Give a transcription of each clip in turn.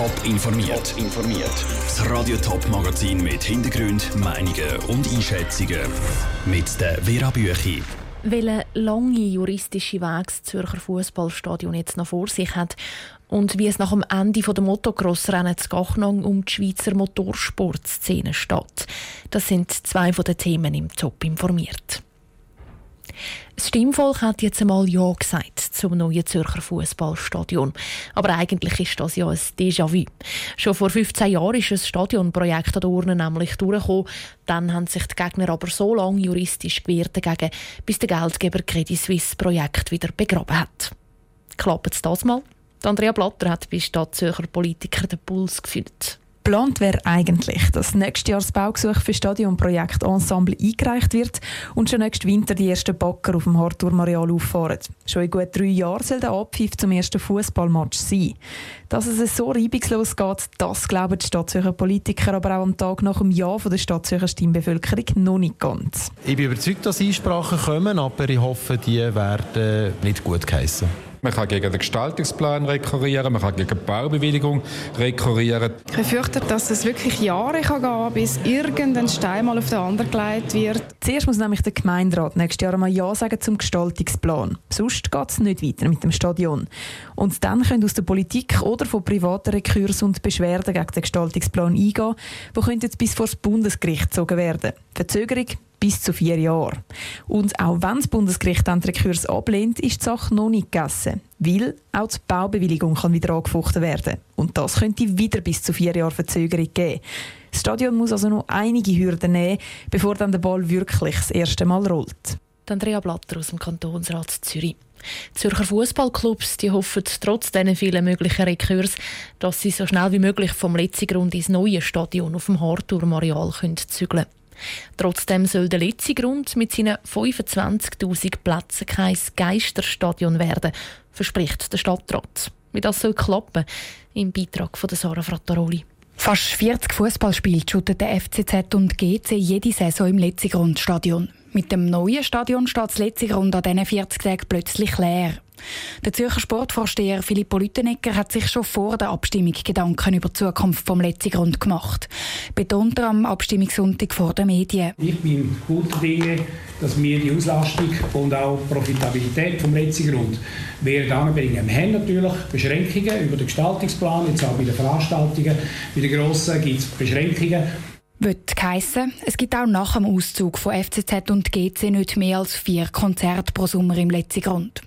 Top informiert. informiert. Das Radio Top Magazin mit Hintergrund, Meinungen und Einschätzungen mit der Vera Büchi. Welche lange juristische Weg das Zürcher Fußballstadion jetzt noch vor sich hat und wie es nach dem Ende der Motocross-Rennen zu Gachnang um die Schweizer Motorsportszene steht. Das sind zwei von den Themen im Top informiert. Das Stimmvolk hat jetzt einmal Ja gesagt zum neuen Zürcher Fußballstadion. Aber eigentlich ist das ja ein Déjà-vu. Schon vor 15 Jahren ist ein Stadionprojekt an der Urne nämlich durchgekommen. Dann haben sich die Gegner aber so lange juristisch gewehrt dagegen, bis der Geldgeber Credit Suisse Projekt wieder begraben hat. Klappt es das mal? Andrea Blatter hat bei Stadtzürcher Politiker den Puls gefühlt. Geplant wäre eigentlich, dass nächstes Jahr das Baugesuch für Stadionprojekt Ensemble eingereicht wird und schon nächsten Winter die ersten Backer auf dem Harturm-Areal auffahren. Schon in gut drei Jahren soll der Abpfiff zum ersten Fußballmatch sein. Dass es so reibungslos geht, das glauben die Stadtzürcher Politiker aber auch am Tag nach dem Ja von der Stadtzürcher Stimmbevölkerung noch nicht ganz. Ich bin überzeugt, dass Einsprachen kommen, aber ich hoffe, die werden nicht gut geheissen. Man kann gegen den Gestaltungsplan rekurrieren, man kann gegen die Baubewilligung rekurrieren. Ich befürchte, dass es wirklich Jahre kann gehen bis irgendein Stein mal auf den anderen gelegt wird. Zuerst muss nämlich der Gemeinderat nächstes Jahr mal Ja sagen zum Gestaltungsplan. Sonst geht es nicht weiter mit dem Stadion. Und dann können aus der Politik oder von privaten Rekurs und Beschwerden gegen den Gestaltungsplan eingehen, die jetzt bis vor das Bundesgericht gezogen werden. Verzögerung bis zu vier Jahre. Und auch wenn das Bundesgericht den Rekurs ablehnt, ist die Sache noch nicht gegessen. Weil auch die Baubewilligung kann wieder angefochten werden. Und das könnte wieder bis zu vier Jahre Verzögerung geben. Das Stadion muss also noch einige Hürden nehmen, bevor dann der Ball wirklich das erste Mal rollt. Andrea Blatter aus dem Kantonsrat Zürich. Zürcher Fußballclubs hoffen trotz diesen vielen möglichen Rekurs, dass sie so schnell wie möglich vom letzten Grund ins neue Stadion auf dem Harturm-Areal zügeln können. Trotzdem soll der letzte Grund mit seinen 25.000 Plätzen kein Geisterstadion werden, verspricht der Stadtrat. Wie das soll klappen, im Beitrag von Sarah Frattaroli. Fast 40 Fußballspiele shooten der FCZ und GC jede Saison im Letzigrundstadion. Mit dem neuen Stadion steht das Letzigrund an diesen 40 Tagen plötzlich leer. Der Zürcher Sportvorsteher Filippo Lüttenegger hat sich schon vor der Abstimmung Gedanken über die Zukunft vom Letzigrund gemacht. Betont er am Abstimmungssonntag vor den Medien. Ich bin guter Dinge, dass wir die Auslastung und auch Profitabilität vom Letzigrund werden anbringen. Wir haben natürlich Beschränkungen über den Gestaltungsplan, jetzt auch bei den Veranstaltungen. Bei den grossen gibt es Beschränkungen. Wird heissen, es gibt auch nach dem Auszug von FCZ und GC nicht mehr als vier Konzerte pro Sommer im Letzigrund.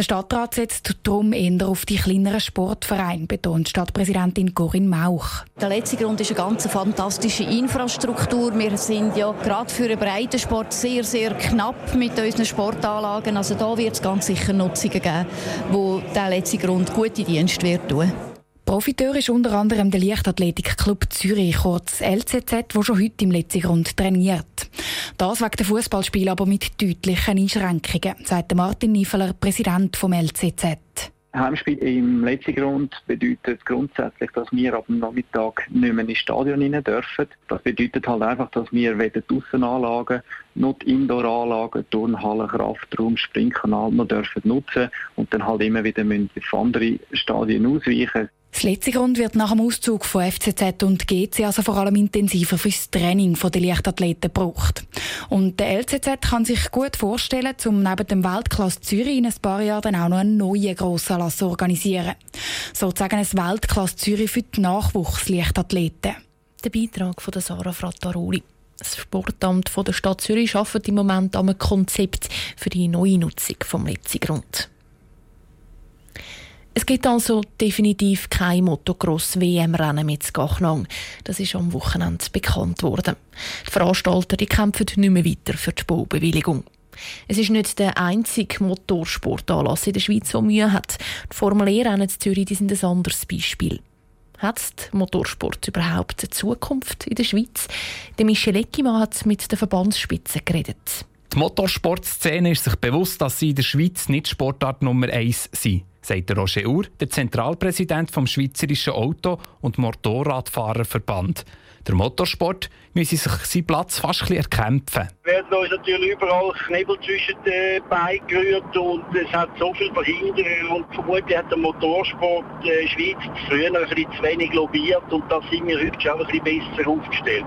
Der Stadtrat setzt darum eher auf die kleineren Sportvereine, betont Stadtpräsidentin Corinne Mauch. Der Letzigrund ist eine ganz fantastische Infrastruktur. Wir sind ja gerade für den Breitensport sehr, sehr knapp mit unseren Sportanlagen. Also da wird es ganz sicher Nutzungen geben, wo der Letzigrund gute Dienste wird tun. Profiteur ist unter anderem der Leichtathletikclub Zürich, kurz LCZ, der schon heute im Letzigrund trainiert. Das wegen der Fußballspiel aber mit deutlichen Einschränkungen, sagt Martin Niefeler, Präsident vom LCZ. Heimspiel im Letzigrund bedeutet grundsätzlich, dass wir ab dem Nachmittag nicht mehr ins Stadion rein dürfen. Das bedeutet halt einfach, dass wir weder die Aussenanlagen noch die Indoor-Anlagen, Turnhalle, Kraftraum, Springkanal noch dürfen nutzen und dann halt immer wieder müssen auf andere Stadien ausweichen. Das letzte Grund wird nach dem Auszug von FCZ und GC also vor allem intensiver fürs Training der Leichtathleten gebraucht. Und der LCZ kann sich gut vorstellen, um neben dem Weltklasse Zürich in ein paar Jahren dann auch noch einen neuen Grossanlass zu organisieren. Sozusagen ein Weltklasse Zürich für die Nachwuchsleichtathleten. Der Beitrag von Sarah Frattaroli. Das Sportamt der Stadt Zürich arbeitet im Moment an einem Konzept für die neue Nutzung vom Letzigrund. Es gibt also definitiv kein Motocross-WM-Rennen mit Gachnang. Das ist am Wochenende bekannt worden. Die Veranstalter die kämpfen nicht mehr weiter für die Baubewilligung. Es ist nicht der einzige Motorsportanlass in der Schweiz, der Mühe hat. Die Formel E-Rennen in Zürich die sind ein anderes Beispiel. Hat Motorsport überhaupt eine Zukunft in der Schweiz? Der Michel Eckimann hat mit der Verbandsspitze geredet. Die Motorsportszene ist sich bewusst, dass sie in der Schweiz nicht Sportart Nummer 1 sind sagt Roger Uhr, der Zentralpräsident vom Schweizerischen Auto- und Motorradfahrerverband. Der Motorsport müsse sich seinen Platz fast ein erkämpfen. Werden uns natürlich überall Knebel zwischen den Beinen gerührt und es hat so viel Verhinderungen und vermutlich hat der Motorsport äh, Schweiz früher ein bisschen zu wenig lobiert und da sind wir heute schon ein bisschen besser aufgestellt.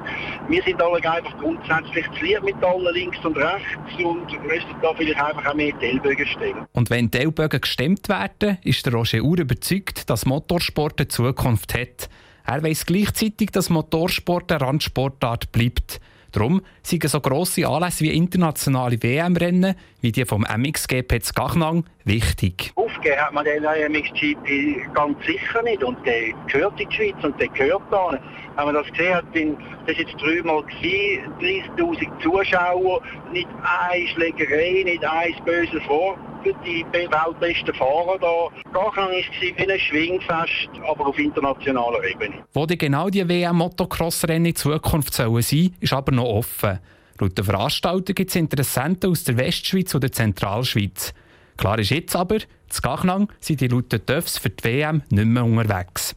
Wir sind alle einfach grundsätzlich zu lieb mit allen links und rechts und müssen da vielleicht einfach auch mehr die stellen. Und wenn die gestemmt werden, ist der Roger Uhr überzeugt, dass Motorsport eine Zukunft hat. Er weiss gleichzeitig, dass Motorsport eine Randsportart bleibt. Darum sind so grosse Anlässe wie internationale WM-Rennen, wie die vom MXGP zu Gachnang, wichtig. Aufgeben hat man den MXGP ganz sicher nicht und der gehört in die Schweiz und der gehört da. Wenn man das gesehen hat, das war jetzt dreimal, 30'000 Zuschauer, nicht eine Schlägerei, nicht ein böses Wort für die weltbesten Fahrer da. Gachnang war wie ein Schwingfest, aber auf internationaler Ebene. Wo die genau die WM-Motocross-Rennen in Zukunft sollen sein, ist aber noch offen. Laut der Veranstalter gibt es Interessenten aus der Westschweiz oder der Zentralschweiz. Klar ist jetzt aber, zu Gachnang sind die lauten Töffs für die WM nicht mehr unterwegs.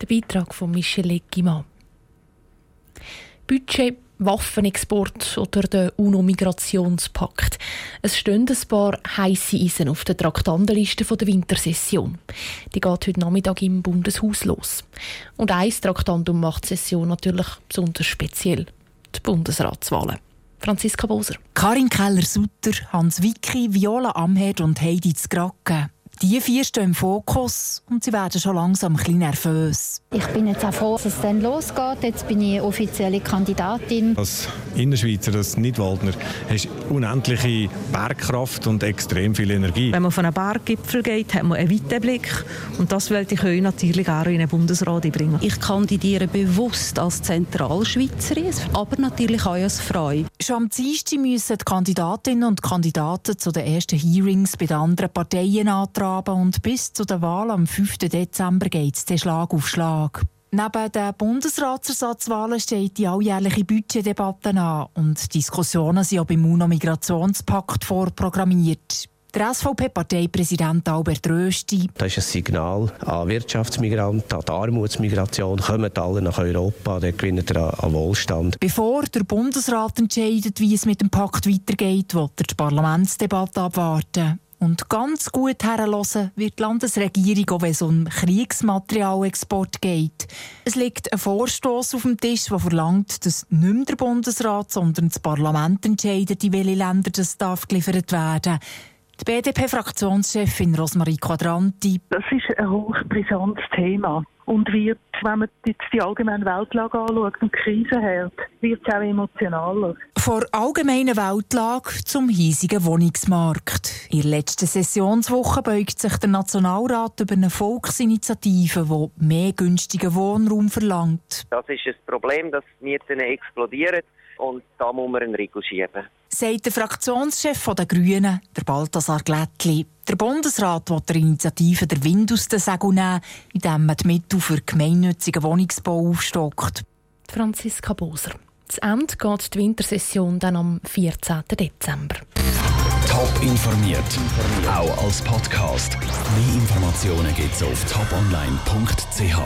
Der Beitrag von Michel Eggimann. Budget, Waffenexport oder der UNO-Migrationspakt. Es stehen ein paar heisse Eisen auf der Traktandenliste der Wintersession. Die geht heute Nachmittag im Bundeshaus los. Und ein Traktandum macht die Session natürlich besonders speziell. Die Bundesratswahlen. Franziska Boser. Karin Keller-Sutter, Hans Wicki, Viola Amherd und Heidi Zgracke. Die vier stehen im Fokus und sie werden schon langsam ein bisschen nervös. Ich bin jetzt auch froh, dass es dann losgeht. Jetzt bin ich offizielle Kandidatin. Als Innerschweizer, als Nidwaldner, hast du unendliche Bergkraft und extrem viel Energie. Wenn man auf einen Berggipfel geht, hat man einen weiten Blick. Und das wollte ich euch natürlich auch in den Bundesrat bringen. Ich kandidiere bewusst als Zentralschweizerin, aber natürlich auch als Frau. Schon am Dienstag müssen die Kandidatinnen und Kandidaten zu den ersten Hearings bei den anderen Parteien antragen und bis zu der Wahl am 5. Dezember geht es Schlag auf Schlag. Neben den Bundesratsersatzwahlen steht die alljährliche Budgetdebatte an und Diskussionen sind auch beim UNO-Migrationspakt vorprogrammiert. Der SVP-Parteipräsident Albert Rösti. Das ist ein Signal an Wirtschaftsmigranten, an die Armutsmigration. Kommt alle nach Europa, dann gewinnen ihr an Wohlstand. Bevor der Bundesrat entscheidet, wie es mit dem Pakt weitergeht, wird er die Parlamentsdebatte abwarten. Und ganz gut herlassen wird die Landesregierung, auch wenn es um Kriegsmaterialexport geht. Es liegt ein Vorstoß auf dem Tisch, der verlangt, dass nicht mehr der Bundesrat, sondern das Parlament entscheidet, in welche Länder das darf geliefert werden die BDP-Fraktionschefin Rosmarie Quadranti. Das ist ein hochbrisantes Thema und wird, wenn man jetzt die allgemeine Weltlage anschaut und die Krise hat, wird es auch emotionaler. Vor allgemeiner Weltlage zum hiesigen Wohnungsmarkt. In der letzten Sessionswoche beugt sich der Nationalrat über eine Volksinitiative, die mehr günstigen Wohnraum verlangt. Das ist ein Problem, dass Mieten explodieren und da muss man einen Riegel schieben. Sagt der Fraktionschef der Grünen, der Balthasar Glättli. Der Bundesrat will der Initiative der Wind aus den Segeln nehmen, indem man die Mittel für gemeinnützigen Wohnungsbau aufstockt. Franziska Boser. Zu Ende geht die Wintersession dann am 14. Dezember. Top informiert, auch als Podcast. Mehr Informationen gibt es auf toponline.ch.